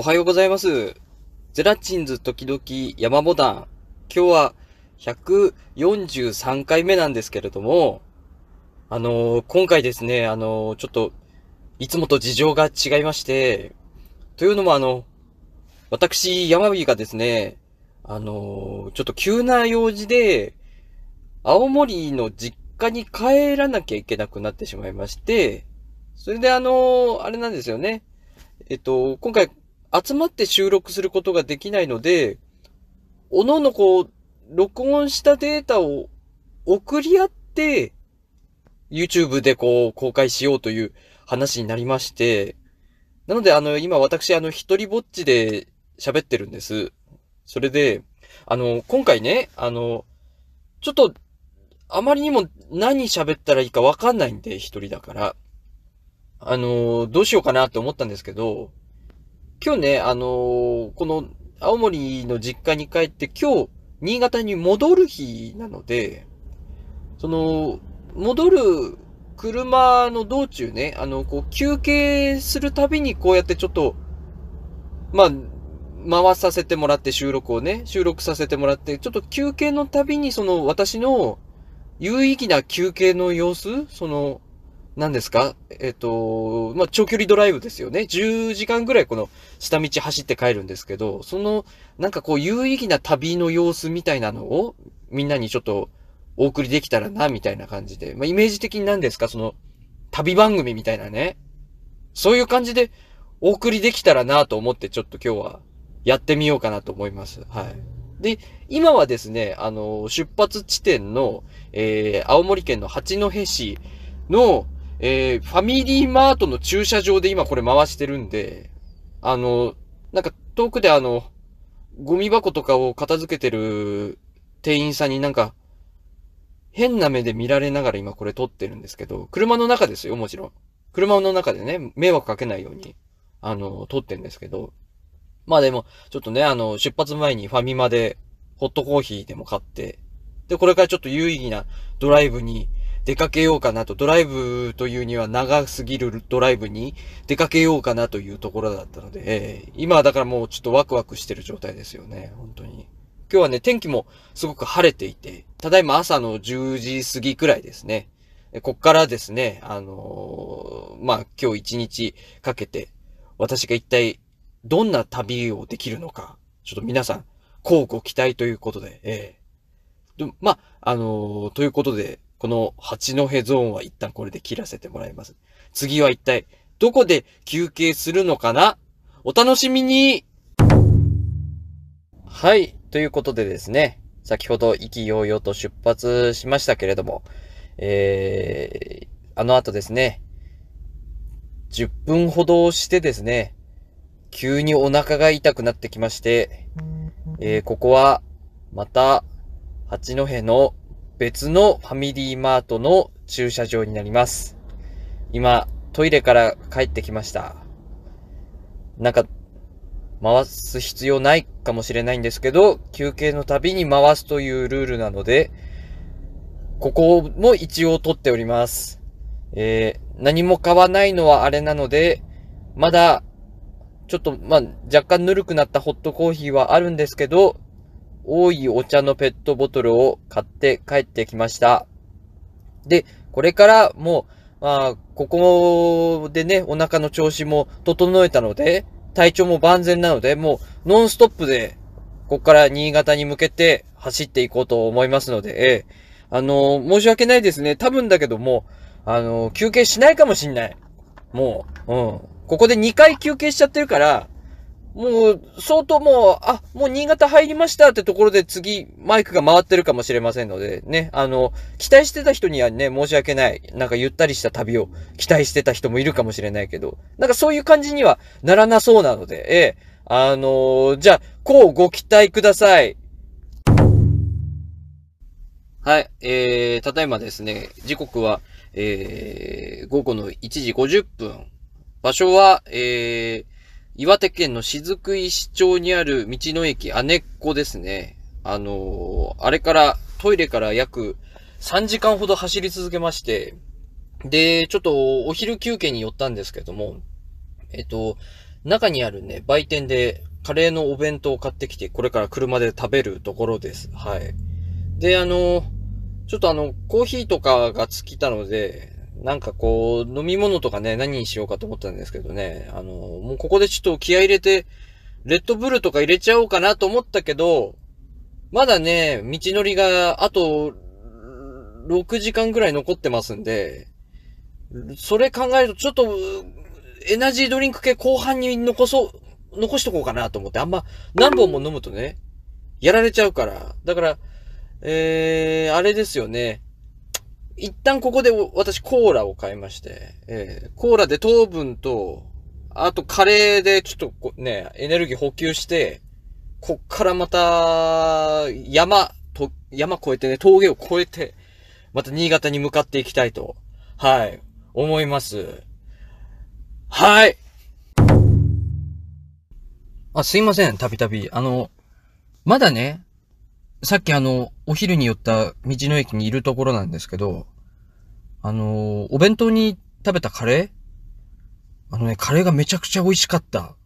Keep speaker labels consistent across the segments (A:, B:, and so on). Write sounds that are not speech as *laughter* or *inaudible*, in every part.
A: おはようございます。ゼラチンズ時々山モダン。今日は143回目なんですけれども、あのー今回ですね、あのーちょっと、いつもと事情が違いまして、というのもあの、私、山火がですね、あのーちょっと急な用事で、青森の実家に帰らなきゃいけなくなってしまいまして、それであのあれなんですよね。えっと、今回集まって収録することができないので、おののこう、録音したデータを送り合って、YouTube でこう、公開しようという話になりまして、なのであの、今私あの、一人ぼっちで喋ってるんです。それで、あの、今回ね、あの、ちょっと、あまりにも何喋ったらいいかわかんないんで、一人だから。あの、どうしようかなって思ったんですけど、今日ね、あのーこの青森の実家に帰って今日、新潟に戻る日なので、その、戻る車の道中ね、あの、こう、休憩するたびにこうやってちょっと、まあ、回させてもらって収録をね、収録させてもらって、ちょっと休憩のたびにその私の有意義な休憩の様子その、何ですか？えっ、と、まあ、長距離ドライブですよね。10時間ぐらいこの下道走って帰るんですけど、その、なんかこう有意義な旅の様子みたいなのをみんなにちょっとお送りできたらな、みたいな感じで。まあ、イメージ的に何ですか？その、旅番組みたいなね。そういう感じでお送りできたらなと思ってちょっと今日はやってみようかなと思います。はい。で、今はですね、あの、出発地点の、えー、青森県の八戸市の、えー、ファミリーマートの駐車場で今これ回してるんで、あの、なんか遠くであの、ゴミ箱とかを片付けてる店員さんになんか、変な目で見られながら今これ撮ってるんですけど、車の中ですよ、もちろん。車の中でね、迷惑かけないように、あの、撮ってるんですけど。まあでも、ちょっとね、あの、出発前にファミマでホットコーヒーでも買って、で、これからちょっと有意義なドライブに出かけようかなと、ドライブというには長すぎるドライブに出かけようかなというところだったので、えー今はだからもうちょっとワクワクしてる状態ですよね、本当に。今日はね、天気もすごく晴れていて、ただいま朝の10時過ぎくらいですね。こっからですね、あのーまあ、今日一日かけて、私が一体どんな旅をできるのか、ちょっと皆さん、交互期待ということで、ええでまあ、あのーということで、この八戸ゾーンは一旦これで切らせてもらいます。次は一体、どこで休憩するのかな？お楽しみにはい。ということでですね、先ほど意気揚々と出発しましたけれども、えー、あの後ですね、10分ほどしてですね、急にお腹が痛くなってきまして、えーここは、また、八戸の別のファミリーマートの駐車場になります。今、トイレから帰ってきました。なんか、回す必要ないかもしれないんですけど、休憩のたびに回すというルールなので、ここも一応取っております。えー何も買わないのはあれなので、まだ、ちょっと、まあ、若干ぬるくなったホットコーヒーはあるんですけど、多いお茶のペットボトルを買って帰ってきました。で、これからもう、まあ、ここでね、お腹の調子も整えたので、体調も万全なので、もう、ノンストップで、ここから新潟に向けて走っていこうと思いますので、ええあの申し訳ないですね。多分だけども、あの休憩しないかもしんない。もう、うん。ここで2回休憩しちゃってるから、もう、相当もう、あ、もう新潟入りましたってところで次、マイクが回ってるかもしれませんので、ね、あの、期待してた人にはね、申し訳ない。なんかゆったりした旅を期待してた人もいるかもしれないけど、なんかそういう感じにはならなそうなので、ええ、あのーじゃあ、こうご期待ください。はい、えー、ただいまですね、時刻は、えー、午後の1時50分。場所は、えー、岩手県の雫石町にある道の駅姉っ子ですね。あのーあれから、トイレから約3時間ほど走り続けまして、で、ちょっとお昼休憩に寄ったんですけども、えっと、中にあるね、売店でカレーのお弁当を買ってきて、これから車で食べるところです。はい。で、あの、ちょっとあの、コーヒーとかが尽きたので、なんかこう、飲み物とかね、何にしようかと思ったんですけどね、あの、もうここでちょっと気合入れて、レッドブルとか入れちゃおうかなと思ったけど、まだね、道のりが、あと、6時間ぐらい残ってますんで、それ考えるとちょっと、エナジードリンク系後半に残そう、残しとこうかなと思って、あんま何本も飲むとね、やられちゃうから。だから、えー、あれですよね。一旦ここで私コーラを買いまして、えー、コーラで糖分と、あとカレーでちょっとね、エネルギー補給して、こっからまた、山、と、山越えてね、峠を越えて、また新潟に向かっていきたいと、はい、思います。はい。あ、すいません、たびたび。あの、まだね、さっきあの、お昼に寄った道の駅にいるところなんですけど、あの、お弁当に食べたカレー？あのね、カレーがめちゃくちゃ美味しかった。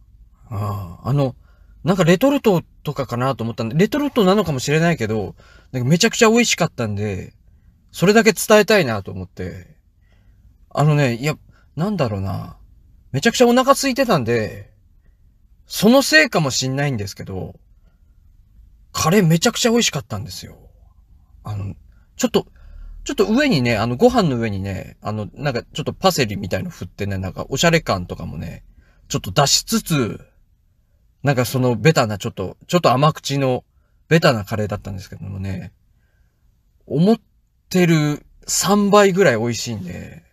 A: ああ、あの、なんかレトルトとかかなと思ったんで、レトルトなのかもしれないけど、なんかめちゃくちゃ美味しかったんで、それだけ伝えたいなと思って。あのね、いや、なんだろうな。めちゃくちゃお腹空いてたんで、そのせいかもしんないんですけど、カレーめちゃくちゃ美味しかったんですよ。あの、ちょっと、ちょっと上にね、あの、ご飯の上にね、あの、なんかちょっとパセリみたいの振ってね、なんかおしゃれ感とかもね、ちょっと出しつつ、なんかそのベタなちょっと、ちょっと甘口のベタなカレーだったんですけどもね、思ってる3倍ぐらい美味しいんで、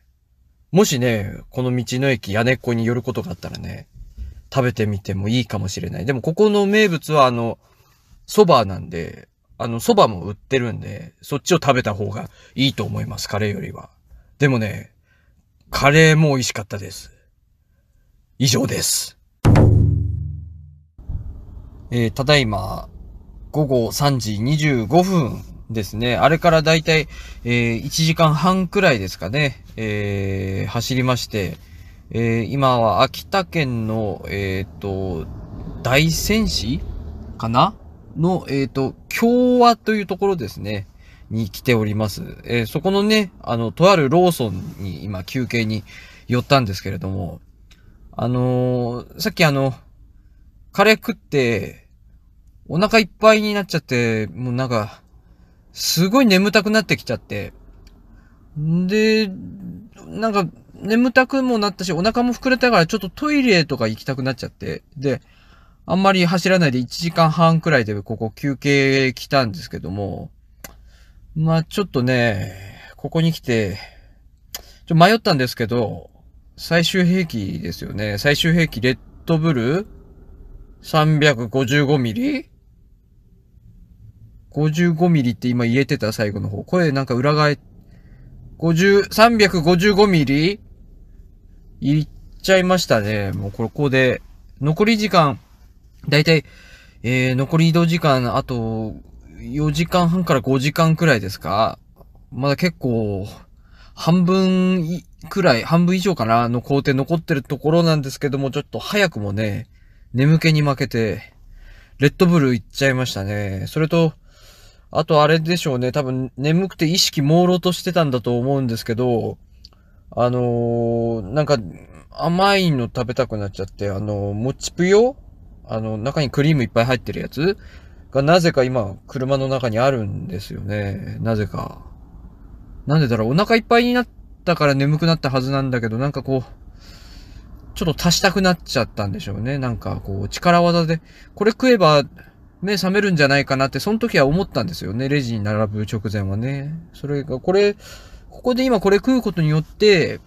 A: もしね、この道の駅屋根っこに寄ることがあったらね、食べてみてもいいかもしれない。でもここの名物はあの、蕎麦なんで、あの、蕎麦も売ってるんで、そっちを食べた方がいいと思います、カレーよりは。でもね、カレーも美味しかったです。以上です。えー、ただいま、午後3時25分ですね。あれからだいたい、えー、1時間半くらいですかね。えー、走りまして、えー、今は秋田県の、えっ、と、大仙市かなの、えっ、ー、と、共和というところですね。に来ております。えー、そこのね、あの、とあるローソンに今休憩に寄ったんですけれども、あのー、さっきあの、カレー食って、お腹いっぱいになっちゃって、もうなんか、すごい眠たくなってきちゃって。で、なんか、眠たくもなったし、お腹も膨れたからちょっとトイレとか行きたくなっちゃって。で、あんまり走らないで1時間半くらいでここ休憩来たんですけども、まあちょっとね、ここに来て、ちょ迷ったんですけど、最終兵器ですよね。最終兵器レッドブル ?355 ミリ ?55 ミリって今言えてた最後の方。声なんか裏返、50、355ミリ？言っちゃいましたね。もうここで、残り時間だいたい、えー、残り移動時間、あと、4時間半から5時間くらいですか？まだ結構、半分くらい、半分以上かな？の工程残ってるところなんですけども、ちょっと早くもね、眠気に負けて、レッドブル行っちゃいましたね。それと、あとあれでしょうね。多分眠くて意識朦朧としてたんだと思うんですけど、あのー、なんか甘いの食べたくなっちゃって、あのー、もちぷよあの、中にクリームいっぱい入ってるやつ？がなぜか今、車の中にあるんですよね。なぜか。なんでだろう、お腹いっぱいになったから眠くなったはずなんだけど、なんかこう、ちょっと足したくなっちゃったんでしょうね。なんかこう、力技で、これ食えば目覚めるんじゃないかなって、その時は思ったんですよね。レジに並ぶ直前はね。それが、これ、ここで今これ食うことによって、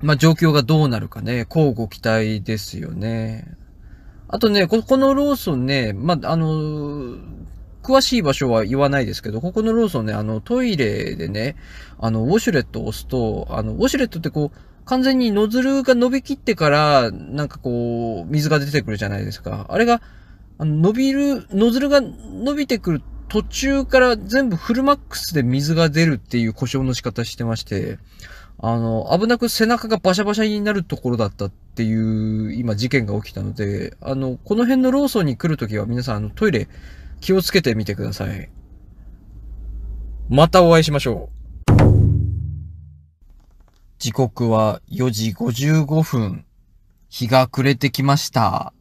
A: まあ、状況がどうなるかね、交互期待ですよね。あとね、ここのローソンね、まあ、の、詳しい場所は言わないですけど、ここのローソンね、あの、トイレでね、あの、ウォシュレットを押すと、あの、ウォシュレットってこう、完全にノズルが伸びきってから、なんかこう、水が出てくるじゃないですか。あれが、あの伸びる、ノズルが伸びてくる途中から全部フルマックスで水が出るっていう故障の仕方してまして、あの、危なく背中がバシャバシャになるところだったっっていう今事件が起きたので、あの、この辺のローソンに来るときは皆さんあのトイレ気をつけてみてください。またお会いしましょう。時刻は4時55分。日が暮れてきました。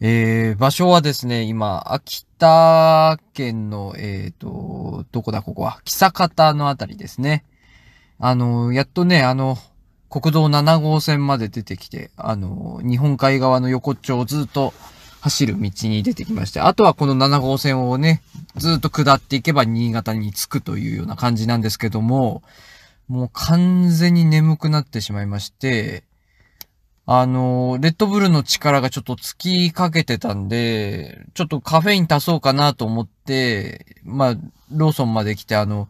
A: えー、場所はですね、今、秋田県の、えっ、ー、と、どこだここは、木坂方のあたりですね。あの、やっとね、あの、国道7号線まで出てきて、あの、日本海側の横っちょをずっと走る道に出てきまして、あとはこの7号線をね、ずっと下っていけば新潟に着くというような感じなんですけども、もう完全に眠くなってしまいまして、あの、レッドブルの力がちょっと尽きかけてたんで、ちょっとカフェイン足そうかなと思って、まあ、ローソンまで来てあの、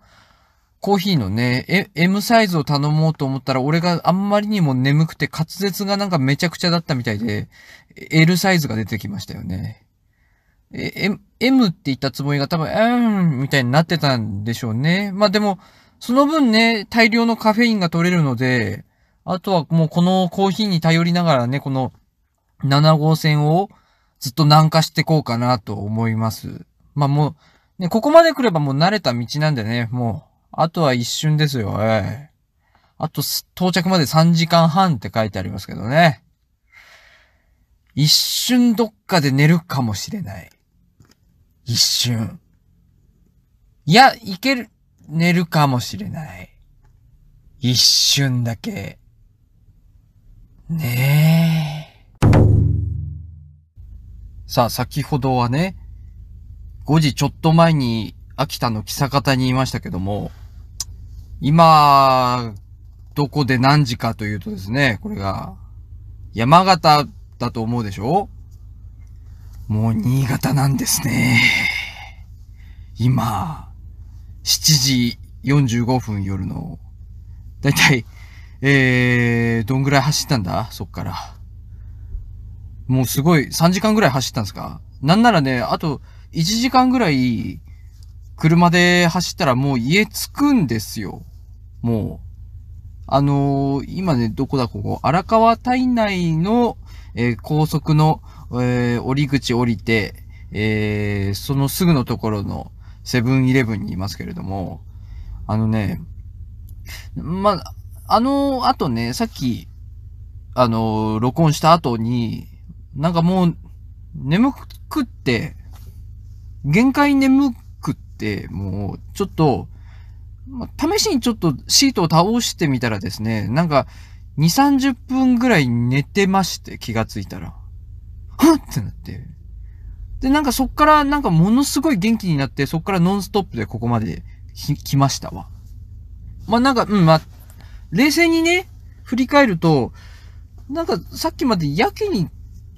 A: コーヒーのね、M サイズを頼もうと思ったら、俺があんまりにも眠くて滑舌がなんかめちゃくちゃだったみたいで、L サイズが出てきましたよね。M, M って言ったつもりが多分、うーん、みたいになってたんでしょうね。まあでも、その分ね、大量のカフェインが取れるので、あとはもうこのコーヒーに頼りながらね、この7号線をずっと南下してこうかなと思います。まあもう、ね、ここまで来ればもう慣れた道なんでね、もう、あとは一瞬ですよ、ええ。あと、到着まで3時間半って書いてありますけどね。一瞬どっかで寝るかもしれない。一瞬。いや、いける、寝るかもしれない。一瞬だけ。ねえ。さあ、先ほどはね、5時ちょっと前に秋田の木坂にいましたけども、今、どこで何時かというとですね、これが、山形だと思うでしょ？もう新潟なんですね。今、7時45分夜の、だいたいえー、どんぐらい走ったんだ？そっから。もうすごい、3時間ぐらい走ったんですか？なんならね、あと1時間ぐらい、車で走ったらもう家着くんですよ。もう。あのー、今ね、どこだここ、荒川体内の、えー、高速の、えー、降り口降りて、えー、そのすぐのところのセブンイレブンにいますけれども、あのね、まあ、あの後ね、さっき、あの、録音した後に、なんかもう、眠くって、限界眠く、もう、ちょっと、ま試しにちょっとシートを倒してみたらですね、なんか、2、30分ぐらい寝てまして、気がついたら。はっってなって。で、なんかそっからなんかものすごい元気になって、そっからノンストップでここまで来ましたわ。まあ、なんか、うん、まあ、冷静にね、振り返ると、なんかさっきまでやけに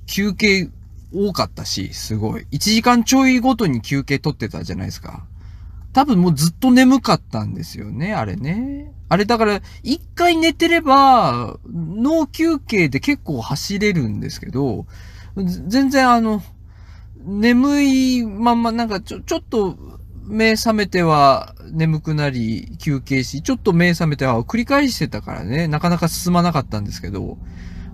A: 休憩多かったし、すごい。1時間ちょいごとに休憩取ってたじゃないですか。多分もうずっと眠かったんですよね、あれね。あれだから、一回寝てれば、脳休憩で結構走れるんですけど、全然あの、眠いまんまなんかちょ、ちょっと目覚めては眠くなり休憩し、ちょっと目覚めては繰り返してたからね、なかなか進まなかったんですけど、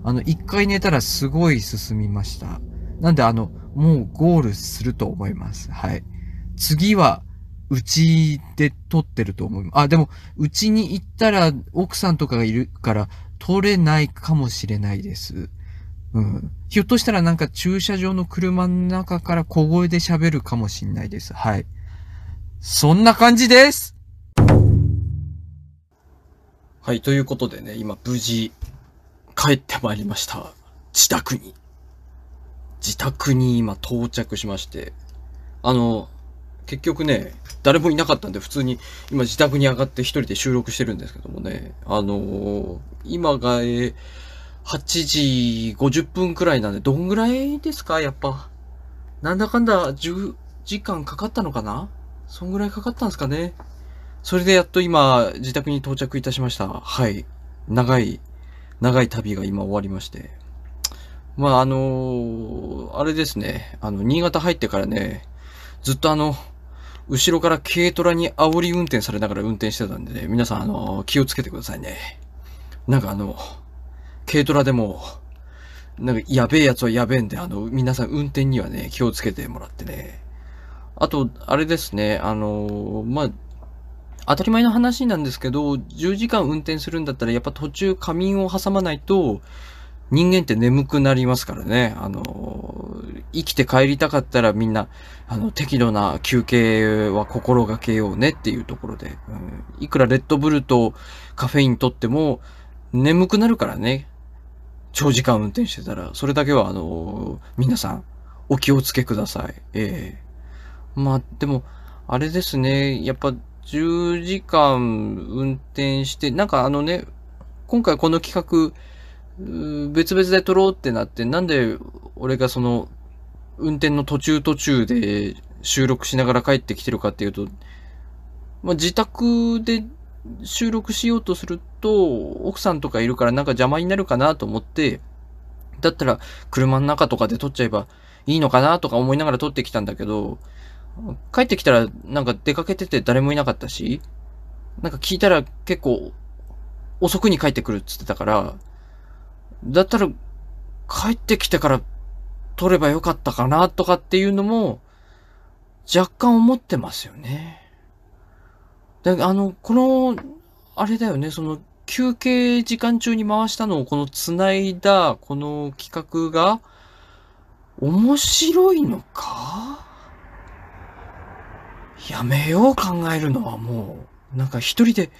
A: あの、一回寝たらすごい進みました。なんであの、もうゴールすると思います。はい。次は、うちで撮ってると思います。あ、でも、うちに行ったら奥さんとかがいるから撮れないかもしれないです。うん。ひょっとしたらなんか駐車場の車の中から小声で喋るかもしれないです。はい。そんな感じですはい、ということでね、今無事帰ってまいりました。自宅に。自宅に今到着しまして、あの、結局ね、誰もいなかったんで普通に今自宅に上がって一人で収録してるんですけどもね、あのー、今が、え、8時50分くらいなんで、どんぐらいですか？やっぱ。なんだかんだ10時間かかったのかな？そんぐらいかかったんですかね？それでやっと今、自宅に到着いたしました。はい。長い、長い旅が今終わりまして。まあ、あのー、あれですね。あの、新潟入ってからね、ずっとあの、後ろから軽トラに煽り運転されながら運転してたんでね、皆さんあの、気をつけてくださいね。なんかあの、軽トラでも、なんか、やべえやつはやべえんで、あの、皆さん運転にはね、気をつけてもらってね。あと、あれですね、あの、まあ、当たり前の話なんですけど、10時間運転するんだったら、やっぱ途中仮眠を挟まないと、人間って眠くなりますからね。あの、生きて帰りたかったらみんな、あの、適度な休憩は心がけようねっていうところで、うん、いくらレッドブルとカフェインとっても、眠くなるからね。長時間運転してたら、それだけはあの、皆さん、お気をつけください。ええまあ、でも、あれですね、やっぱ、10時間運転して、なんかあのね、今回この企画、別々で撮ろうってなって、なんで俺がその、運転の途中途中で収録しながら帰ってきてるかっていうと、まあ、自宅で収録しようとすると、奥さんとかいるからなんか邪魔になるかなと思って、だったら車の中とかで撮っちゃえばいいのかなとか思いながら撮ってきたんだけど、帰ってきたらなんか出かけてて誰もいなかったし、なんか聞いたら結構遅くに帰ってくるっつってたから、だったら、帰ってきてから取ればよかったかなとかっていうのも、若干思ってますよね。で、あの、この、あれだよね、その、休憩時間中に回したのをこの繋いだ、この企画が、面白いのか？やめよう考えるのはもう、なんか一人で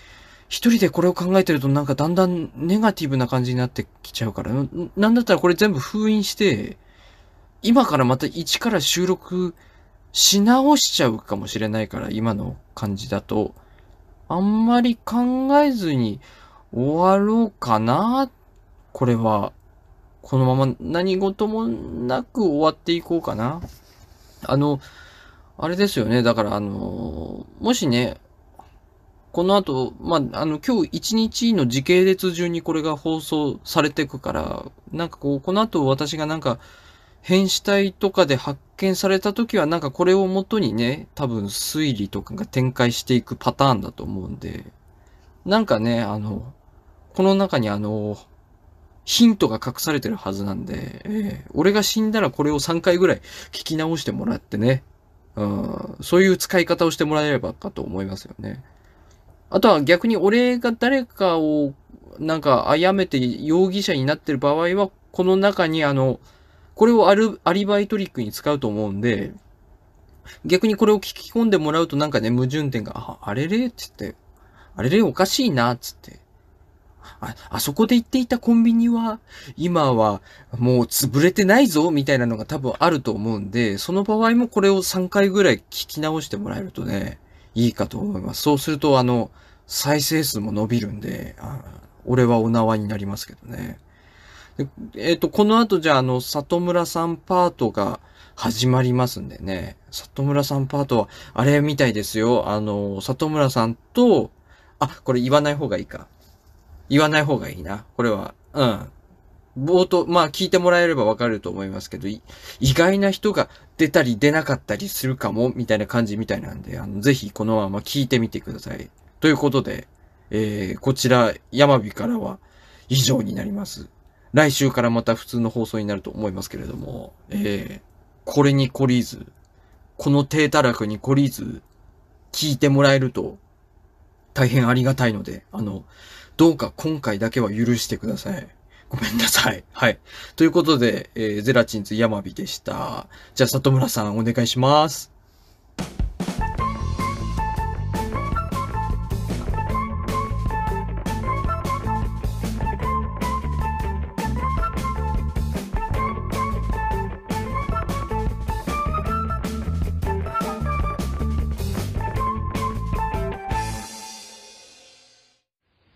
A: 一人でこれを考えてるとなんかだんだんネガティブな感じになってきちゃうから、なんだったらこれ全部封印して、今からまた一から収録し直しちゃうかもしれないから、今の感じだと。あんまり考えずに終わろうかな。これは。このまま何事もなく終わっていこうかな。あの、あれですよね。だからあの、もしね、この後、まあ、あの、今日一日の時系列順にこれが放送されていくから、なんかこう、この後私がなんか、変死体とかで発見された時はなんかこれをもとにね、多分推理とかが展開していくパターンだと思うんで、なんかね、あの、この中にあの、ヒントが隠されてるはずなんで、えー、俺が死んだらこれを3回ぐらい聞き直してもらってね、うん、そういう使い方をしてもらえればかと思いますよね。あとは逆に俺が誰かをなんか殺めて容疑者になってる場合は、この中にあの、これをアルアリバイトリックに使うと思うんで、逆にこれを聞き込んでもらうとなんかね、矛盾点が、あ、あれれ？つって、あれれ？おかしいな、つって。あ、あそこで言っていたコンビニは、今はもう潰れてないぞ、みたいなのが多分あると思うんで、その場合もこれを3回ぐらい聞き直してもらえるとね、いいかと思います。そうすると、あの、再生数も伸びるんで、あ俺はお縄になりますけどね。えっ、ー、と、この後じゃあ、あの、里村さんパートが始まりますんでね。里村さんパートは、あれみたいですよ。あの、里村さんと、あ、これ言わない方がいいか。言わない方がいいな。これは。うん。冒頭、まあ聞いてもらえればわかると思いますけど、意外な人が出たり出なかったりするかも、みたいな感じみたいなんで、あの、ぜひこのまま聞いてみてください。ということで、えー、こちら、山火からは以上になります。来週からまた普通の放送になると思いますけれども、えー、これに懲りず、この低たらくに懲りず、聞いてもらえると、大変ありがたいので、あの、どうか今回だけは許してください。ごめんなさい。*laughs* はい。ということで、えー、ゼラチンズ山火でした。じゃあ、里村さんお願いします。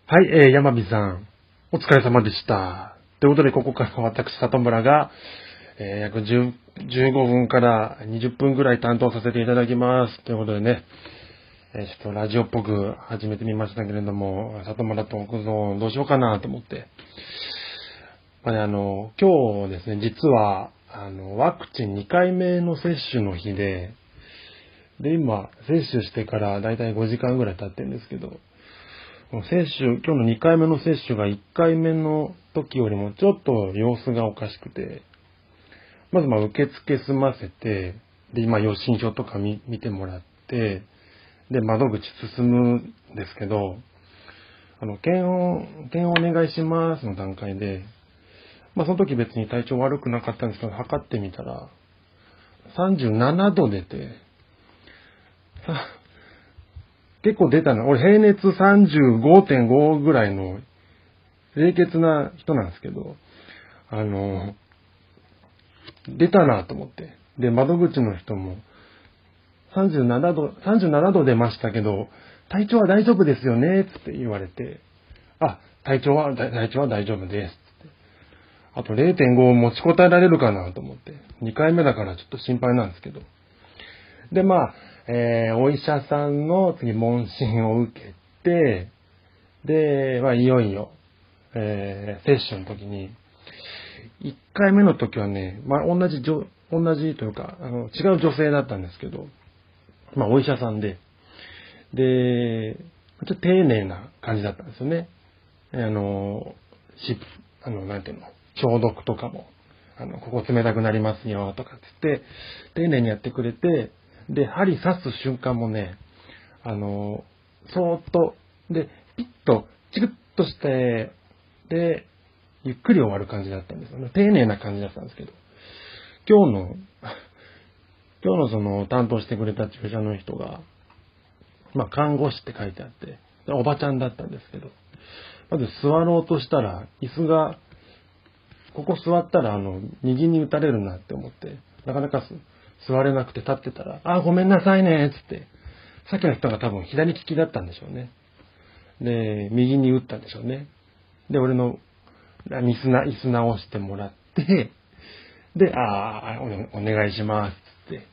B: はい、えー、山火さん。お疲れ様でした。ということで、ここから私、里村が、えー、約15分から20分ぐらい担当させていただきます。ということでね、えー、ちょっとラジオっぽく始めてみましたけれども、里村と奥蔵どうしようかなと思って。まあね、あの、今日ですね、実は、あの、ワクチン2回目の接種の日で、で、今、接種してからだいたい5時間ぐらい経ってるんですけど、接種、今日の2回目の接種が1回目の時よりもちょっと様子がおかしくて、まずまあ受付済ませて、で、今予診票とか見てもらって、で、窓口進むんですけど、あの、検温、検温お願いしますの段階で、まあその時別に体調悪くなかったんですけど、測ってみたら、37度出て、結構出たな。俺平熱35.5ぐらいの冷血な人なんですけど、あの、出たなと思って。で、窓口の人も、37度、37度出ましたけど、体調は大丈夫ですよねつって言われて、あ、体調は、体調は大丈夫です。あと0.5持ちこたえられるかなと思って。2回目だからちょっと心配なんですけど。で、まあ、えーお医者さんの次問診を受けて、で、まあ、いよいよ、えー、接種の時に、1回目の時はね、まあ、同じじょ、同じというか、あの、違う女性だったんですけど、まあ、お医者さんで、で、ちょっと丁寧な感じだったんですよね。あの、し、あの、なんていうの、消毒とかも、あの、ここ冷たくなりますよ、とかって言って、丁寧にやってくれて、で、針刺す瞬間もね、あの、そーっと、で、ピッと、チクッとして、で、ゆっくり終わる感じだったんですよね。丁寧な感じだったんですけど、今日の、*laughs* 今日のその担当してくれた注射の人が、まあ、看護師って書いてあって、おばちゃんだったんですけど、まず座ろうとしたら、椅子が、ここ座ったら、あの、右に打たれるなって思って、なかなかす座れなくて立ってたら、あ、ごめんなさいね、つって、さっきの人が多分左利きだったんでしょうね。で、右に打ったんでしょうね。で、俺の、椅子な、椅子直してもらって、で、ああ、おお願いします、つって。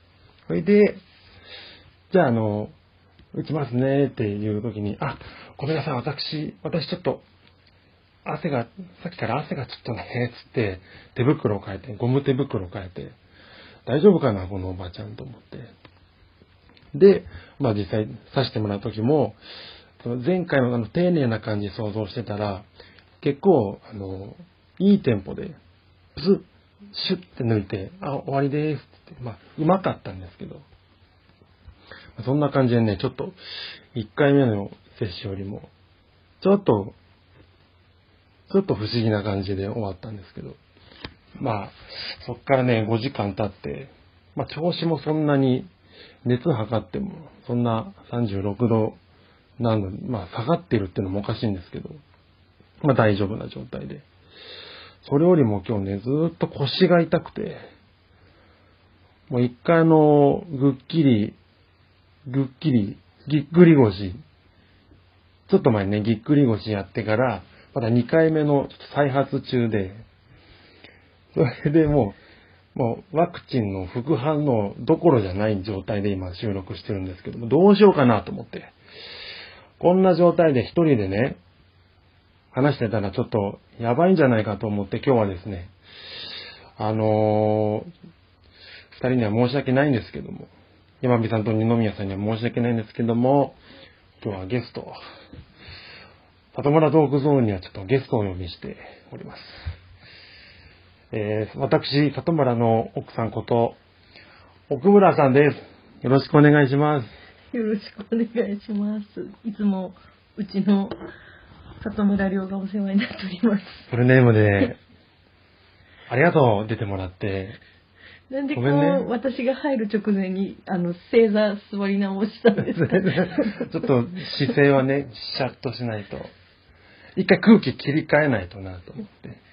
B: それで、じゃあ、あの、打ちますねっていう時に、あ、ごめんなさい、私、私ちょっと、汗が、さっきから汗がちょっとね、つって、手袋を変えて、ゴム手袋を変えて、大丈夫かな、このおばちゃんと思って。で、まあ実際刺してもらう時も、前回のあの丁寧な感じ想像してたら、結構、あの、いいテンポで、プスッ、シュッて抜いて、あ、終わりですって、まあ、うまかったんですけど、そんな感じでね、ちょっと、1回目の接種よりも、ちょっと、ちょっと不思議な感じで終わったんですけど、まあ、そっからね、5時間経って、まあ、調子もそんなに、熱測っても、そんな36度なのに、まあ、下がってるっていうのもおかしいんですけど、まあ、大丈夫な状態で。それよりも今日ね、ずっと腰が痛くて、もう一回あの、ぐっきり、ぐっきり、ぎっくり腰、ちょっと前にね、ぎっくり腰やってから、まだ2回目のちょっと再発中で、それでもう、もうワクチンの副反応どころじゃない状態で今収録してるんですけども、どうしようかなと思って。こんな状態で一人でね、話してたらちょっとやばいんじゃないかと思って今日はですね、あのー二人には申し訳ないんですけども、山火さんと二宮さんには申し訳ないんですけども、今日はゲスト、里村トークゾーンにはちょっとゲストをお呼びしております。えー、私、里村の奥さんこと、奥村さんです。よろしくお願いします。
C: よろしくお願いします。いつもうちの里村亮がお世話になっております。
B: フルネームで、ありがとう、出てもらって。
C: なんでこう、
B: ね
C: 私が入る直前に、あの、正座座り直したんですか？*laughs*
B: ちょっと姿勢はね、シャッとしないと。一回空気切り替えないとなと思って。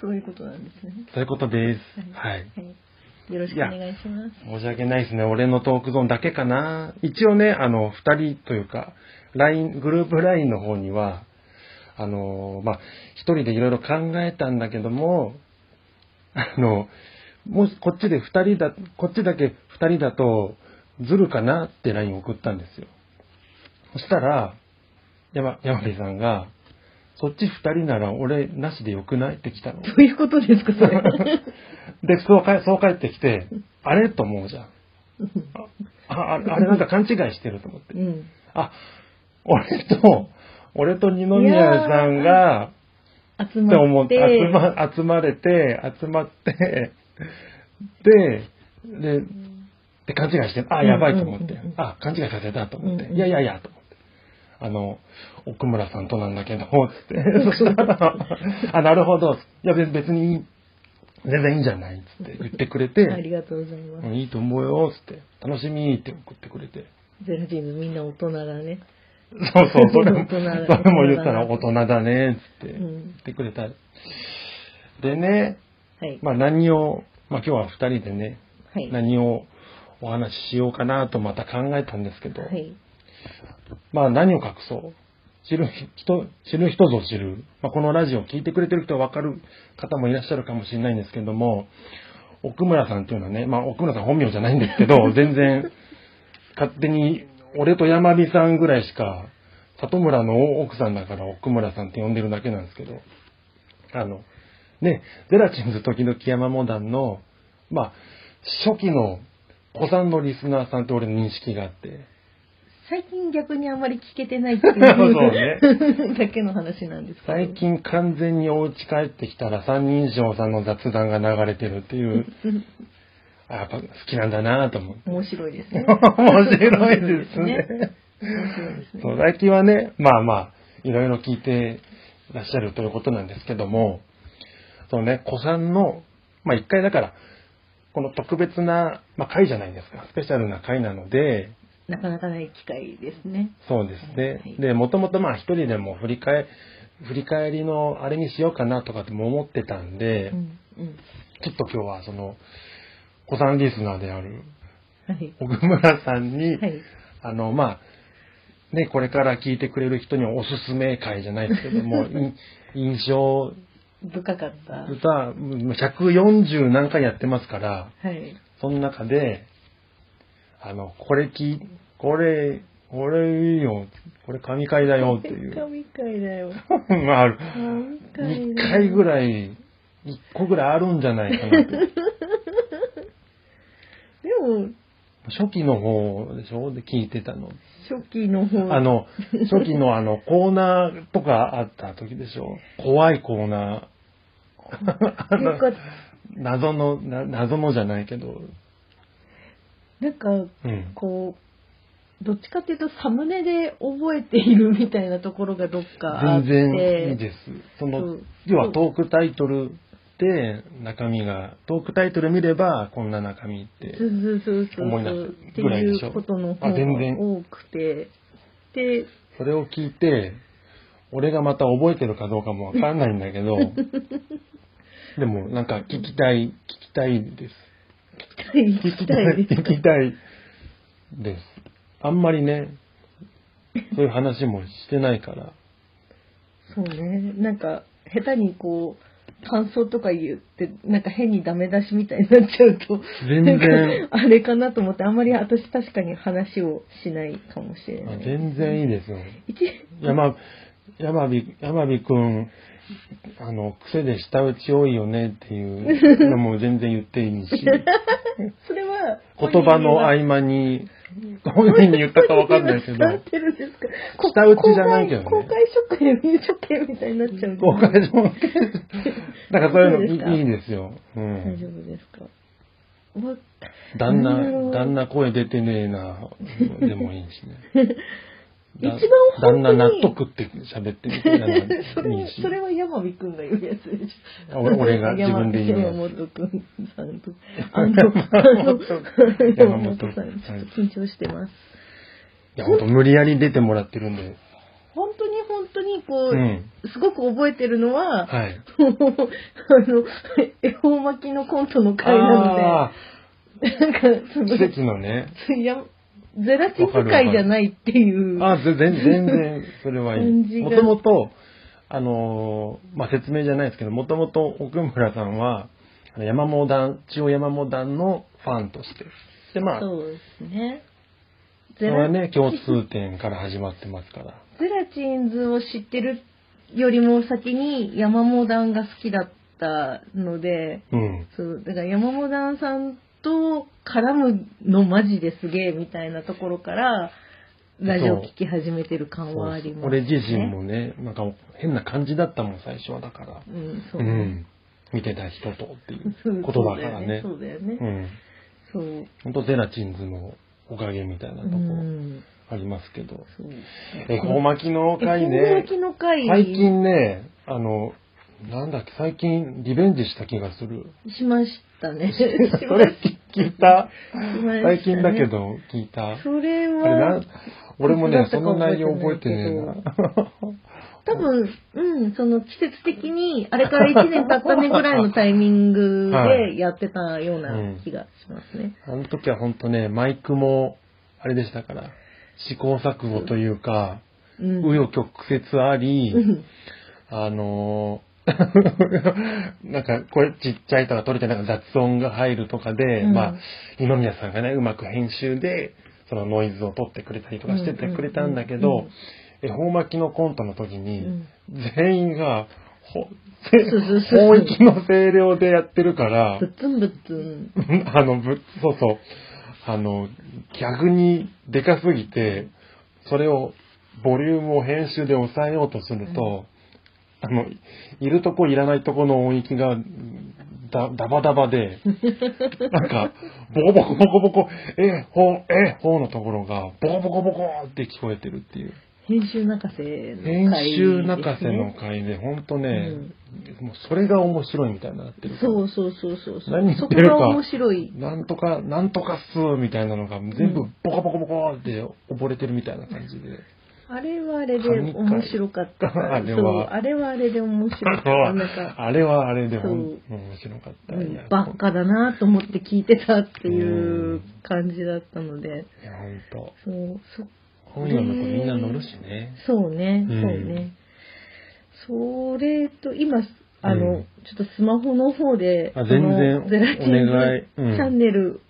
C: そういうことなんですね。
B: そういうことです。はい。
C: はい。よろしくお願いします。
B: 申し訳ないですね。俺のトークゾーンだけかな。一応ね、あの、二人というか、LINE、グループ LINE の方には、あの、まあ、一人でいろいろ考えたんだけども、あの、もしこっちで二人だ、こっちだけ二人だとずるかなって LINE 送ったんですよ。そしたら、山、山火さんが、そっち二人なら俺なしでよくない？って来たの。
C: どういうことですか、それ。*laughs*
B: で、そうかそう帰ってきて、あれ？と思うじゃん。あ、ああれなんか勘違いしてると思って
C: う。ん。
B: あ、俺と俺と二宮さんが、
C: 集まってて、
B: 集ま、集まれて、集まって、で、で、で、勘違いして、あ、やばいと思ってあ、勘違いさせたと思っていやいやいや、と思って。あの、奥村さんとなんだけど、つって。そしたら、*laughs* あ、なるほど。いや、別別に、全然いいんじゃないつって言ってくれて、
C: ありがとうございます。
B: うんいいと思うよ、つって。楽しみって送ってくれて。
C: ゼラチンズみんな大人だね。
B: そうそう、それも、それも言ったら大人だね、つって
C: うん
B: 言ってくれた。でね、
C: はい。
B: まあ何を、まあ今日は二人でね、
C: はい。
B: 何をお話ししようかなとまた考えたんですけど、
C: はい。
B: まあ何を隠そう。知る人、知る人ぞ知る。まあこのラジオを聞いてくれてる人はわかる方もいらっしゃるかもしれないんですけども、奥村さんっていうのはね、まあ奥村さん本名じゃないんですけど、*laughs* 全然勝手に俺と山火さんぐらいしか、里村の奥さんだから奥村さんって呼んでるだけなんですけど、あの、ね、ゼラチンズ時々山モダンの、まあ、初期の子さんのリスナーさんって俺の認識があって、
C: 最近逆にあんまり聞けてないっていう *laughs*
B: そう
C: だけの話なんですけど。
B: 最近完全にお家帰ってきたら三人称さんの雑談が流れてるっていう、あ *laughs* やっぱ好きなんだなと思って。
C: 面白いですね。
B: 面白いですね。そう、最近はね、まあまあ、いろいろ聞いてらっしゃるということなんですけども、そのね、子さんの、まあ一回だから、この特別な、まあ、回じゃないですか。スペシャルな回なので、
C: なかなかない機会ですね。
B: そうですね
C: はい。
B: で、もともとまあ一人でも振り返、振り返りのあれにしようかなとかっても思ってたんで、
C: うん。うん。
B: ちょっと今日はその、子さんリスナーである
C: はい。
B: 奥村さんに、
C: はい。
B: あの、まあ、ね、これから聞いてくれる人にはおすすめ会じゃないですけども、*laughs* い印象、
C: 深かった。
B: 歌、140何回やってますから、
C: はい。
B: その中で、あの、これき、これ、これいいよ、これ神回だよっていう。
C: 神回だよ。*laughs*
B: まあ、ある。
C: 神回
B: 1
C: だよ
B: 回ぐらい、1個ぐらいあるんじゃないかなと。*laughs*
C: でも、
B: 初期の方でしょ？で聞いてたの。
C: 初期の方。
B: あ、の、初期のあの、コーナーとかあった時でしょ？怖いコーナー。*laughs* 謎の、な謎のじゃないけど、
C: なんか、
B: うん。
C: こう、どっちかっていうとサムネで覚えているみたいなところがどっかあって。
B: 全然いいです。その
C: そう、
B: 要はトークタイトルで中身が、トークタイトル見ればこんな中身って。思い出す
C: って
B: ぐらいでしょ？
C: いうことの方
B: あ
C: が
B: 全然
C: 多くて。で、
B: それを聞いて、俺がまた覚えてるかどうかもわかんないんだけど、*laughs* でもなんか聞きたい、聞きたいです。
C: 聞きたい
B: きたいです。あんまりね、そういう話もしてないから。
C: そうね。なんか、下手にこう、感想とか言って、なんか変にダメ出しみたいになっちゃうと、
B: 全然
C: なんかあれかなと思って、あんまり私確かに話をしないかもしれな
B: あ
C: い。
B: 全然いいですよ。*laughs*
C: 一
B: 山、山火、山火くん、あの、癖で舌打ち多いよねっていうのも全然言っていいし、*laughs*
C: それは、
B: 言葉の合間に、本人に言ったかわかんないけど、
C: 伝ってるんですか
B: 舌打ちじゃないけどね。
C: 公開公開処刑、入処刑みたいになっちゃう。
B: 公開上、だからそういうのいいですよ。う
C: 大丈
B: ん。
C: 夫ですか？わ
B: 旦那、旦那声出てねえな、でもいいしね。*laughs*
C: 一番
B: だ
C: 本当に
B: 旦那納得って喋ってみたいなの *laughs*
C: それ、
B: し。
C: それは山火くんが言うやつでしょ。
B: 俺俺が自分で言うやつ
C: 山本くんさんと、あの、山
B: 山
C: 本
B: 本
C: さん、ちょっと緊張してます。
B: いや、ほんと無理やり出てもらってるんで。
C: 本当に本当にこう、
B: うん
C: すごく覚えてるのは、
B: はい。
C: あの、恵方巻きのコントの回な
B: あ
C: ので、なんか、その
B: ー奇跡のね。
C: ゼラチン会じゃないっていう。
B: あ、ぜ全全然、それはいい。もともと、あのーまあ、説明じゃないですけど、もともと奥村さんは、山モダン、千代山モダンのファンとして。で、まあ、そ
C: そうですね。
B: れはね、共通点から始まってますから。
C: ゼラチンズを知ってるよりも先に山モダンが好きだったので、
B: うん。
C: そう、だから山モダンさんと絡むのマジですげえみたいなところから、ラジオ聞き始めてる感はあります、ね。
B: 俺自身もね、なんか変な感じだったもん、最初はだから。
C: うん、そううね。
B: ん。見てた人とっていうことだからね。
C: そうだよね。
B: うん。
C: そう。
B: ほんとゼラチンズのおかげみたいなとこ
C: うん。
B: ありますけど。
C: そう。
B: 恵方巻きの回
C: 恵方
B: ね
C: 巻。きの回
B: 最近ね、あの、なんだっけ、最近リベンジした気がする。
C: しましたね。*laughs*
B: それ聞いた？
C: ね
B: 最近だけど聞いた？
C: それは、
B: 俺もね、その内容覚えてねえ
C: 覚
B: な。*laughs*
C: 多分、うん、その季節的に、あれから1年経ったねぐらいのタイミングでやってたような気がしますね。*laughs*
B: あの時は本当ね、マイクも、あれでしたから、試行錯誤というか、
C: うん。
B: 紆余曲折あり、
C: うん
B: あのー *laughs* なんか声ちっちゃいとか取れてなんか雑音が入るとかで、
C: うん
B: まあ、二宮さんがね、うまく編集で、そのノイズを取ってくれたりとかしててくれたんだけ
C: うん
B: ど、恵方巻きのコントの時に、
C: うん
B: 全員が、ほ、本域の声量でやってるから
C: ぶ、っつんぶっつん。
B: あの、ぶ、そうそう。あの、逆にでかすぎて、それを、ボリュームを編集で抑えようとすると、あの、いるとこいらないとこの音域が、だ、ダバダバで、*laughs* なんか、ボコボコボコボコ、え、ほう、え、ほうのところが、ボコボコボコって聞こえてるっていう。
C: 編集泣かせの回ね
B: 集泣かせの回で、ほんとね、もうそれが面白いみたいになってる。
C: そうそうそうそうそう。
B: 何言ってるか
C: が面白い。
B: なんとか、なんとかっすみたいなのが全部ボコボコボコって溺れてるみたいな感じで。
C: あれはあれで面白かったから。*laughs*
B: あれは
C: あれはあれで面白かった。
B: あれはあれで面白かった。*laughs*
C: ばっかだなと思って聞いてたっていう感じだったので。
B: いや、ほんと。
C: そう、そ
B: 本読むとみんな乗るしね。
C: そうね、
B: うん
C: そうね。それと、今、あの、
B: うん
C: ちょっとスマホの方で、
B: あ全然
C: ゼラチン
B: お願いうん
C: チャンネル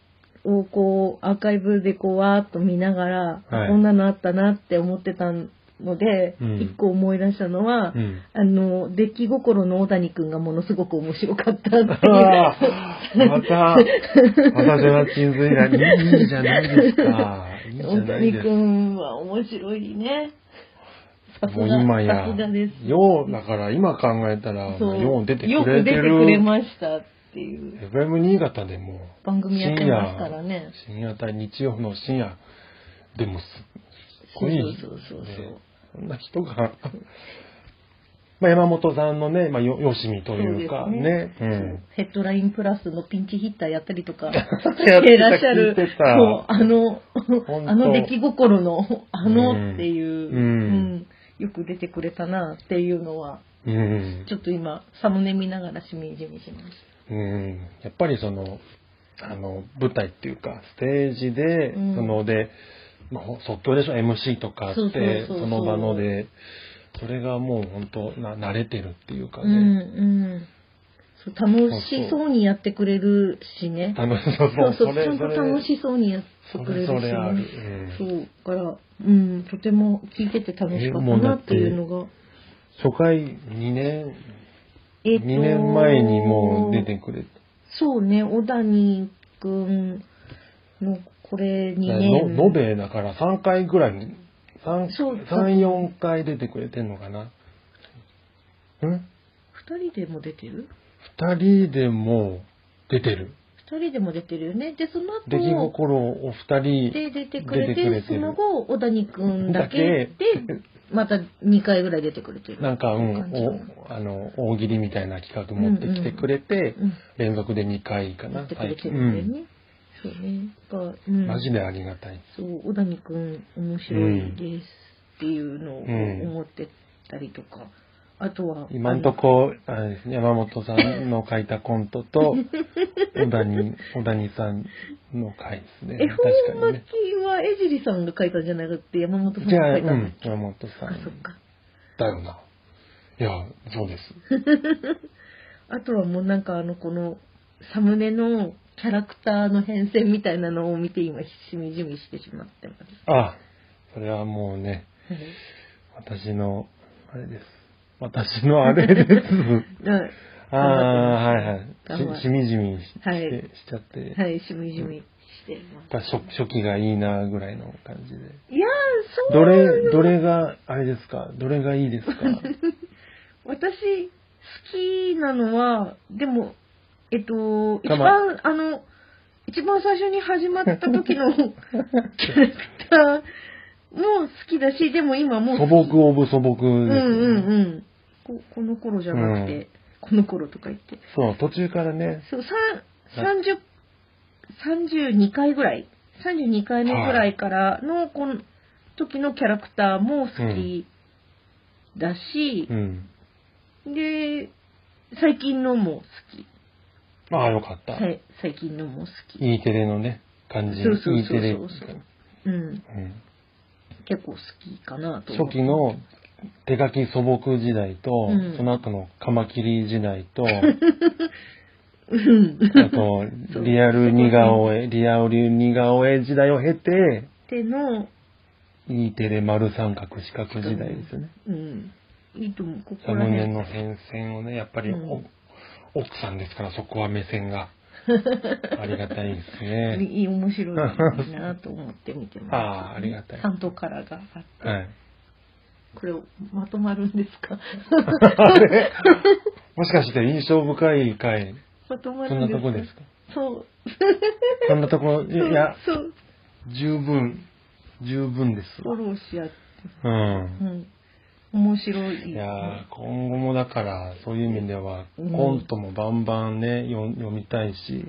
C: をこう、アーカイブでこう、わーっと見ながら、
B: はい
C: こんなのあったなって思ってたので、
B: うん
C: 一個思い出したのは、
B: うん。
C: あの、出来心の小谷くんがものすごく面白かったっていう。
B: ああ、また、またゼラチンズいいいいじゃないですか。いいじゃ
C: 小
B: ない
C: 谷く
B: ですか。
C: んは面白いね。さす
B: もう
C: が、
B: 今や
C: さすがです。、
B: よう、だから今考えたら、
C: そう
B: よう出てく
C: よく
B: れて
C: 出てくれ
B: る。
C: ましたっていう。
B: FM 新潟でも、
C: 番組やってますからね。
B: 深夜帯、日曜の深夜。でもすすごい、
C: そうそうそうそう。
B: ねそんな人が、*laughs* まあ山本さんのね、まあよ、よしみというかね、
C: そう。ヘッドラインプラスのピンチヒッターやったりとか、*laughs* してらっしゃる。あの、
B: 当。
C: あの出来心の、あのっていう、
B: うん。
C: うん。よく出てくれたなっていうのは、
B: うん、
C: ちょっと今、サムネ見ながらしみじみしまし
B: うん、やっぱりその、あの、舞台っていうか、ステージで、
C: うん
B: そので、まあ、即興でしょ、MC とかあって、
C: そうそうそうそう
B: その場ので、それがもう本当な、慣れてるっていうか
C: た。うん、
B: ね、
C: うん。楽しそうにやってくれるしね。
B: 楽しそう
C: そうそう、ちゃんと楽しそうにやってくれるし、ね。
B: それある
C: そう、から、うん、とても聞いてて楽しかったなっていうのが。
B: 初回2年、
C: えっと
B: 2年前にもう出てくれて、
C: そうね、小谷くんのこれ2年。
B: の延べだから3回ぐらいに、3、
C: そう
B: 3 4回出てくれてんのかな。ん？
C: 二人でも出てる
B: ?2 人でも出てる。
C: 二人でも出てるよね。で、その後、
B: 出来心を2人
C: で出てくれて、その後、小谷くんだけ
B: だ
C: で、また2回ぐらい出てくれてる。
B: なんか、うん、あの、大喜利みたいな企画持ってきてくれて、
C: うん
B: 連続で2回かな、
C: やってくれてるんだよね。そうね。がう
B: うん
C: ん、
B: マジでありがたい。
C: そう、小谷くん面白いですっていうのを思ってたりとか、あとは、
B: 今んとこ、あれですね、山本さんの書いたコントと、*laughs* 小谷、小谷さんの回ですね。
C: 絵
B: 確
C: 本巻。きは江尻さんが書いたんじゃなくて山本さんが書いたんだっ
B: うん、
C: け、
B: 山本さ
C: あ、そっ
B: ん
C: か。
B: だよな。いや、そうです。*laughs*
C: あとはもうなんかあの、この、サムネのキャラクターの変遷みたいなのを見て今、しみじみしてしまってます。
B: あ、それはもうね、
C: はい
B: 私の、あれです。私のあれです。
C: だ *laughs*
B: ああ、はいはい。ししみじみし,、
C: はい
B: しちゃって。
C: はい、しみじみしてます、
B: 初初期がいいなぐらいの感じで。
C: いやー、そう
B: どれ、どれが、あれですか？どれがいいですか？*laughs*
C: 私、好きなのは、でも、えっと、一番、あの、一番最初に始まった時の *laughs* キャラクターも好きだし、でも今もう
B: 素朴オブ素朴です、
C: うんうんうん。ここの頃じゃなくて、この頃とか言って。
B: そう、途中からね、
C: そう、さん30、32回ぐらい、32回目ぐらいからの、この時のキャラクターも好きだし
B: う、ん。
C: で、最近のも好き。
B: ああ、よかった。
C: さい最近のも好き。
B: E テレのね、感じ。
C: そうそう
B: E。
C: そうそううん。
B: うん
C: 結構好きかなと思う。
B: 初期の手書き素朴時代と、
C: うん
B: その後のカマキリ時代と、
C: うん。
B: あと、リアル似顔絵、リアル似顔絵時代を経て、
C: での、
B: E テレ丸三角四角時代ですね。
C: うん。いいと思う。こ
B: サムネ
C: こら辺。
B: の変遷をね、やっぱりお、
C: うん
B: 奥さんですからそこは目線が *laughs* ありがたいですね。
C: いい、面白いなと思って見てます、
B: ああありがたい
C: 担当カラーがあって。
B: はい。
C: これまとまるんですか？*laughs*
B: もしかして印象深い回、
C: まとま
B: そん
C: るんですか？
B: なとこですか？
C: そう。
B: そんなとこ、いや。十分、十分ですわ。
C: フォローし合って。
B: うん。
C: うん。面白い。
B: いやー今後もだから、そういう意味では、
C: うん
B: コントもバンバンね、読読みたいし、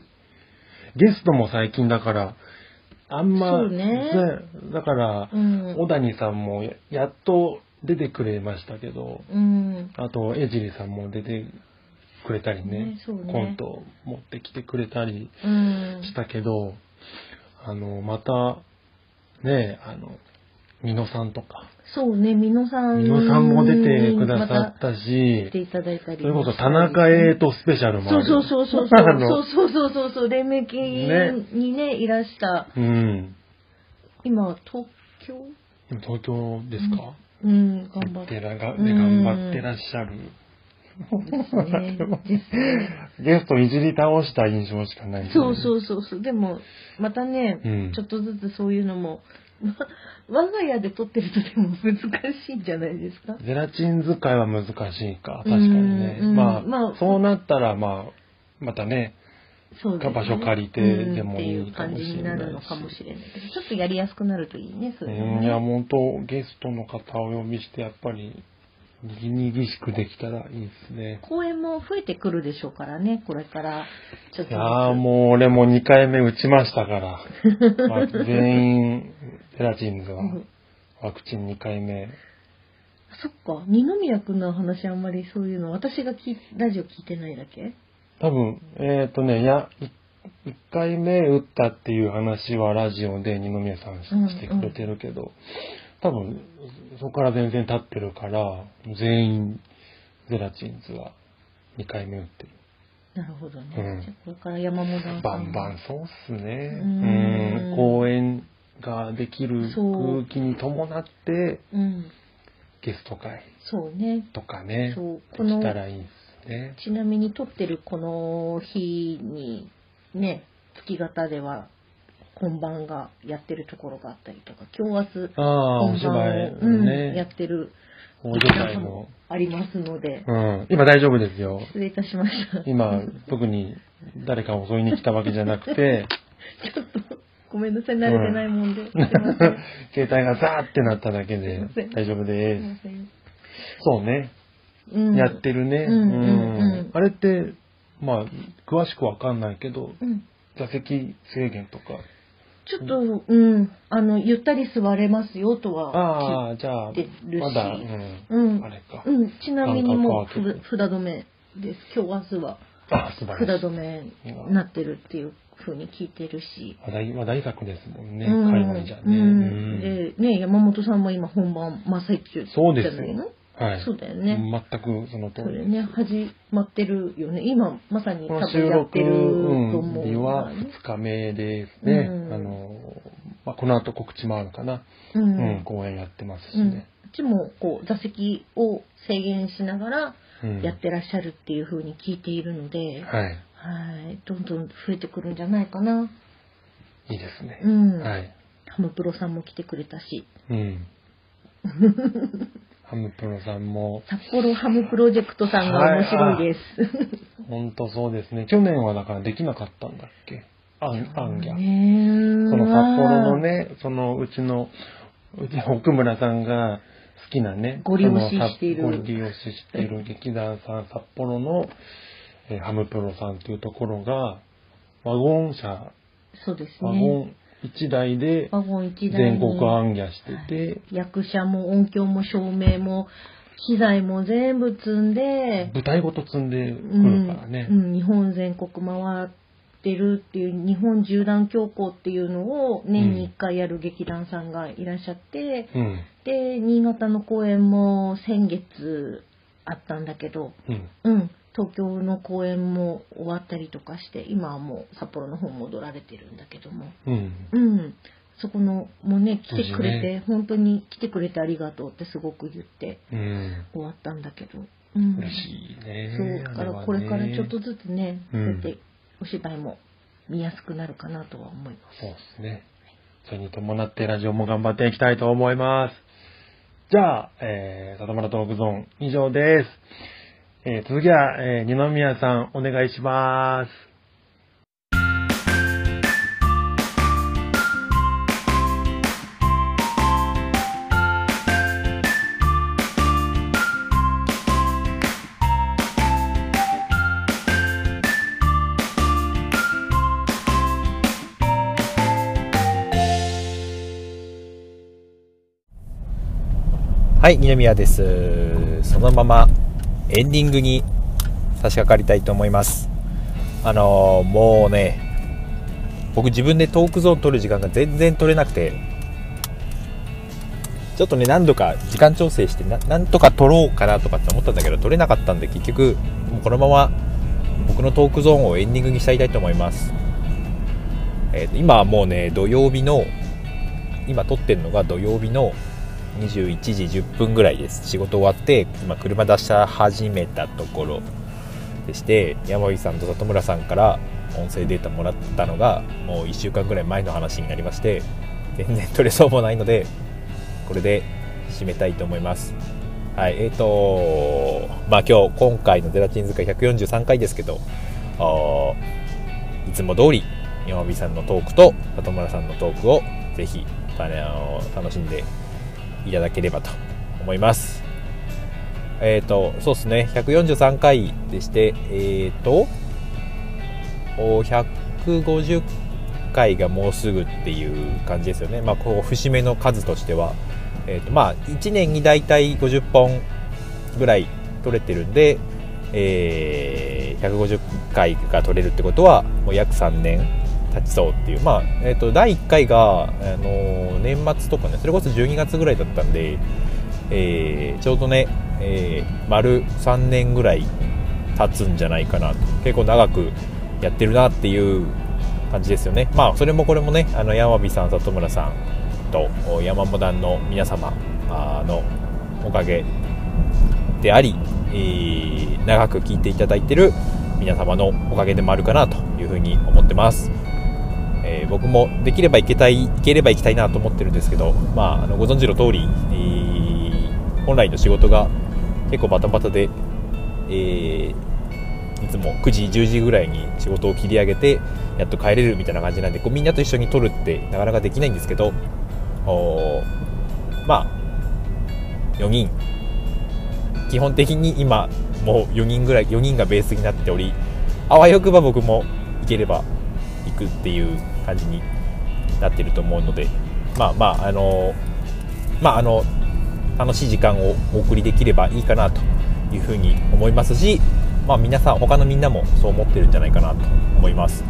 B: ゲストも最近だから、あんま、
C: ね
B: だから、
C: うん。
B: 小谷さんもややっと出てくれましたけど、
C: うん。
B: あと、江尻さんも出てくれたりね、
C: ねね
B: コント持ってきてくれたり
C: うん。
B: したけど、あの、また、ね、あの、美濃さんとか、
C: そうね、美濃さん。
B: 美濃さんも出てくださ
C: ま
B: った
C: 出
B: し、
C: ていただいたり。
B: それこそ田中瑛とスペシャルもある。
C: そうそうそうそうそう。そうそうそうそう。黎明期にね、いらした。
B: うん。
C: 今は東京
B: 今東京ですか、
C: うん、頑張って。
B: 頑張ってらっしゃる。ゲストいじり倒した印象しかない、
C: そうそうそうそう。でも、またね、
B: うん
C: ちょっとずつそういうのも、ま *laughs* 我が家で撮ってるとでも難しいんじゃないですか？
B: ゼラチン使いは難しいか、確かにね。まあ、
C: まあ
B: そうなったら、まあ、またね、
C: そうね。
B: 場所借りてでもいいかもしれないし
C: うんっていう感じになるのかもしれないけど、ちょっとやりやすくなるといいね、そうういうね
B: いや、本当ゲストの方をお呼びして、やっぱり、にぎにぎしくできたらいいですね。
C: 公演も増えてくるでしょうからね、これから。ちょっと。
B: いやーもう俺も2回目打ちましたから。*laughs* まあ、全員、ゼラチンズは
C: うん
B: ワクチン2回目。
C: そっか、二宮君の話あんまりそういうの、私が聞いラジオ聞いてないだけ？
B: 多分、えっ、とね、いや、1回目打ったっていう話はラジオで二宮さんし
C: うん
B: してくれてるけど、多分、そこから全然経ってるから、全員、ゼラチンズは2回目打ってる。
C: なるほどね。
B: うん
C: これから山本さん。
B: バンバンそうっすね。
C: う
B: うんん。公演ができる空気に伴って、
C: うん。
B: ゲスト会
C: そうね。
B: とかね、
C: そう
B: で
C: この
B: きたらいいですね。
C: ちなみに撮ってるこの日に、ね、月形では本番がやってるところがあったりとか、今日明日本番を、うん
B: ね、
C: やってる
B: 大芝居の。
C: ありますので、
B: うん。今大丈夫ですよ。
C: 失礼いたしました。
B: 今、特に誰かを襲いに来たわけじゃなくて、*laughs*
C: ちょっと、ごめんなさい、慣れてないもんで。すいません。す *laughs*
B: 携帯がザーってなっただけで大丈夫
C: い
B: で。
C: ます。
B: そうね。
C: うん
B: やってるね。
C: うんうんうん
B: あれって、まあ、詳しくわかんないけど、
C: うん。
B: 座席制限とか。
C: ちょっと、うん、あの、ゆったり座れますよとは
B: ああ、じゃあ
C: 聞いてるし、
B: まだ、うん、
C: うん
B: あれか。
C: うん、ちなみにもう札止めです。今日明日は
B: あ素晴らしい。
C: 札止めになってるっていう風に聞いてるし。
B: 話題、話題作ですもんね、
C: うん
B: 海外じゃね。
C: うん
B: うん
C: で、ね、山本さんも今本番真っ最中
B: そうです
C: じゃないの
B: よ。はい。
C: そうだよね。
B: 全くその通り。
C: それね、始まってるよね。今、まさに多分やってると
B: うん
C: 思う、
B: 日は2日目ですね。
C: うん
B: あの、まあ、この後告知もあるかな。
C: う
B: うん、
C: ん。
B: 公演やってますし
C: うん
B: ね。
C: うちもこう座席を制限しながら
B: うん
C: やってらっしゃるっていう風に聞いているので、
B: はい。
C: はい、どんどん増えてくるんじゃないかな。
B: いいですね。
C: うん。
B: はい。
C: ハムプロさんも来てくれたし、
B: うん。*laughs* ハムプロさんも、
C: 札幌ハムプロジェクトさんが面白いです。
B: ほんとそうですね。去年はだからできなかったんだっけ？あん、あんぎゃ。
C: ねえ
B: その札幌のね、そのうちの、うちの奥村さんが好きなね、
C: ご利用ししている
B: そのご利用ししている劇団さん、札幌の、えーハムプロさんっていうところが、ワゴン車、
C: そうです
B: ワゴ
C: ね。
B: ン1台で全
C: に。
B: 国行脚してて、
C: 役者も音響も照明も機材も全部積んで、
B: 舞台ごと積んでく
C: うん。
B: るからね。
C: うん。日本全国回ってるっていう日本縦断強行っていうのを年に1回やる劇団さんがいらっしゃって、
B: うん。
C: で新潟の公演も先月あったんだけど、
B: うん。
C: うん、東京の公演も終わったりとかして今はもう札幌の方戻られてるんだけども、
B: うん。
C: うん、そこのもね来てくれて、本当に来てくれてありがとうってすごく言って
B: うん。
C: 終わったんだけど、うん、
B: 嬉しいね。
C: そうだからこれからちょっとずつね、
B: うん
C: そうやってお芝居も見やすくなるかなとは思います。
B: そうですね。それに伴ってラジオも頑張っていきたいと思います。じゃあ、えー、里村トークゾーン以上です。えー、続きは、えー、二宮さんお願いします。
D: はい、二宮です。そのままエンディングに差し掛かりたいと思います。あのーもうね、僕自分でトークゾーン取る時間が全然取れなくて、ちょっとね、何度か時間調整してな、なんとか取ろうかなとかって思ったんだけど、取れなかったんで、結局、もうこのまま僕のトークゾーンをエンディングにしたいと思います。えー今はもうね、土曜日の、今撮ってるのが土曜日の21時10分ぐらいです。仕事終わって今車出し始めたところでして山口さんと里村さんから音声データもらったのがもう1週間ぐらい前の話になりまして全然取れそうもないのでこれで締めたいと思います。はいえーとまあ今日今回のゼラチン使い143回ですけどいつも通り山口さんのトークと里村さんのトークをぜひあの楽しんでいただければと思います。えっ、と、そうですね、143回でして、えっ、と、150回がもうすぐっていう感じですよね。まあ、こう、節目の数としては、えっ、と、まあ、1年に大体50本ぐらい取れてるんで、えー150回が取れるってことは、もう約3年経ちそうっていう、まあ、えっ、と、第1回が、あの年末とかね、それこそ12月ぐらいだったんで、えーちょうどね、えー丸3年ぐらい経つんじゃないかなと。結構長くやってるなっていう感じですよね。まあ、それもこれもね、あの、山火さん、里村さんと山モダンの皆様のおかげであり、えー長く聞いていただいてる皆様のおかげでもあるかなというふうに思ってます。えー僕もできれば行けたい行ければ行きたいなと思ってるんですけど、まあ、あのご存知の通り、えー本来の仕事が結構バタバタで、えーいつも9時10時ぐらいに仕事を切り上げてやっと帰れるみたいな感じなんでこうみんなと一緒に撮るってなかなかできないんですけどおまあ4人。基本的に今もう4人ぐらい4人がベースになっておりあわよくば僕も行ければ行くっていう感じになってると思うのでまあまああのまああの楽しい時間をお送りできればいいかなというふうに思いますしまあ皆さん他のみんなもそう思ってるんじゃないかなと思います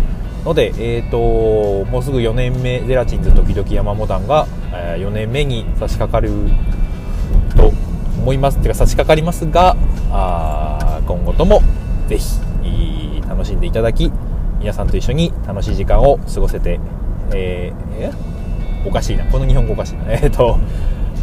D: ので、えー、ともうすぐ4年目ゼラチンズ時々山モダンが、え4年目に差し掛かると思います。てか差し掛かりますがあ今後ともぜひ楽しんでいただき皆さんと一緒に楽しい時間を過ごせて、えーえ？おかしいな。この日本語おかしいな。*laughs* えっ、と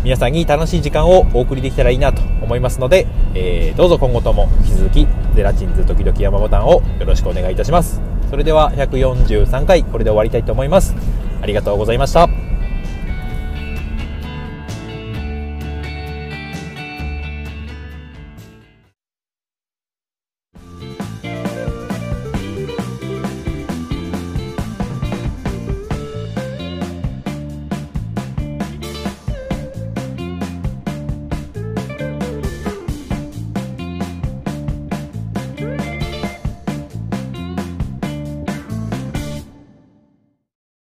D: 皆さんに楽しい時間をお送りできたらいいなと思いますので、えーどうぞ今後とも引き続きゼラチンズ時々山ボタンをよろしくお願いいたします。それでは143回これで終わりたいと思います。ありがとうございました。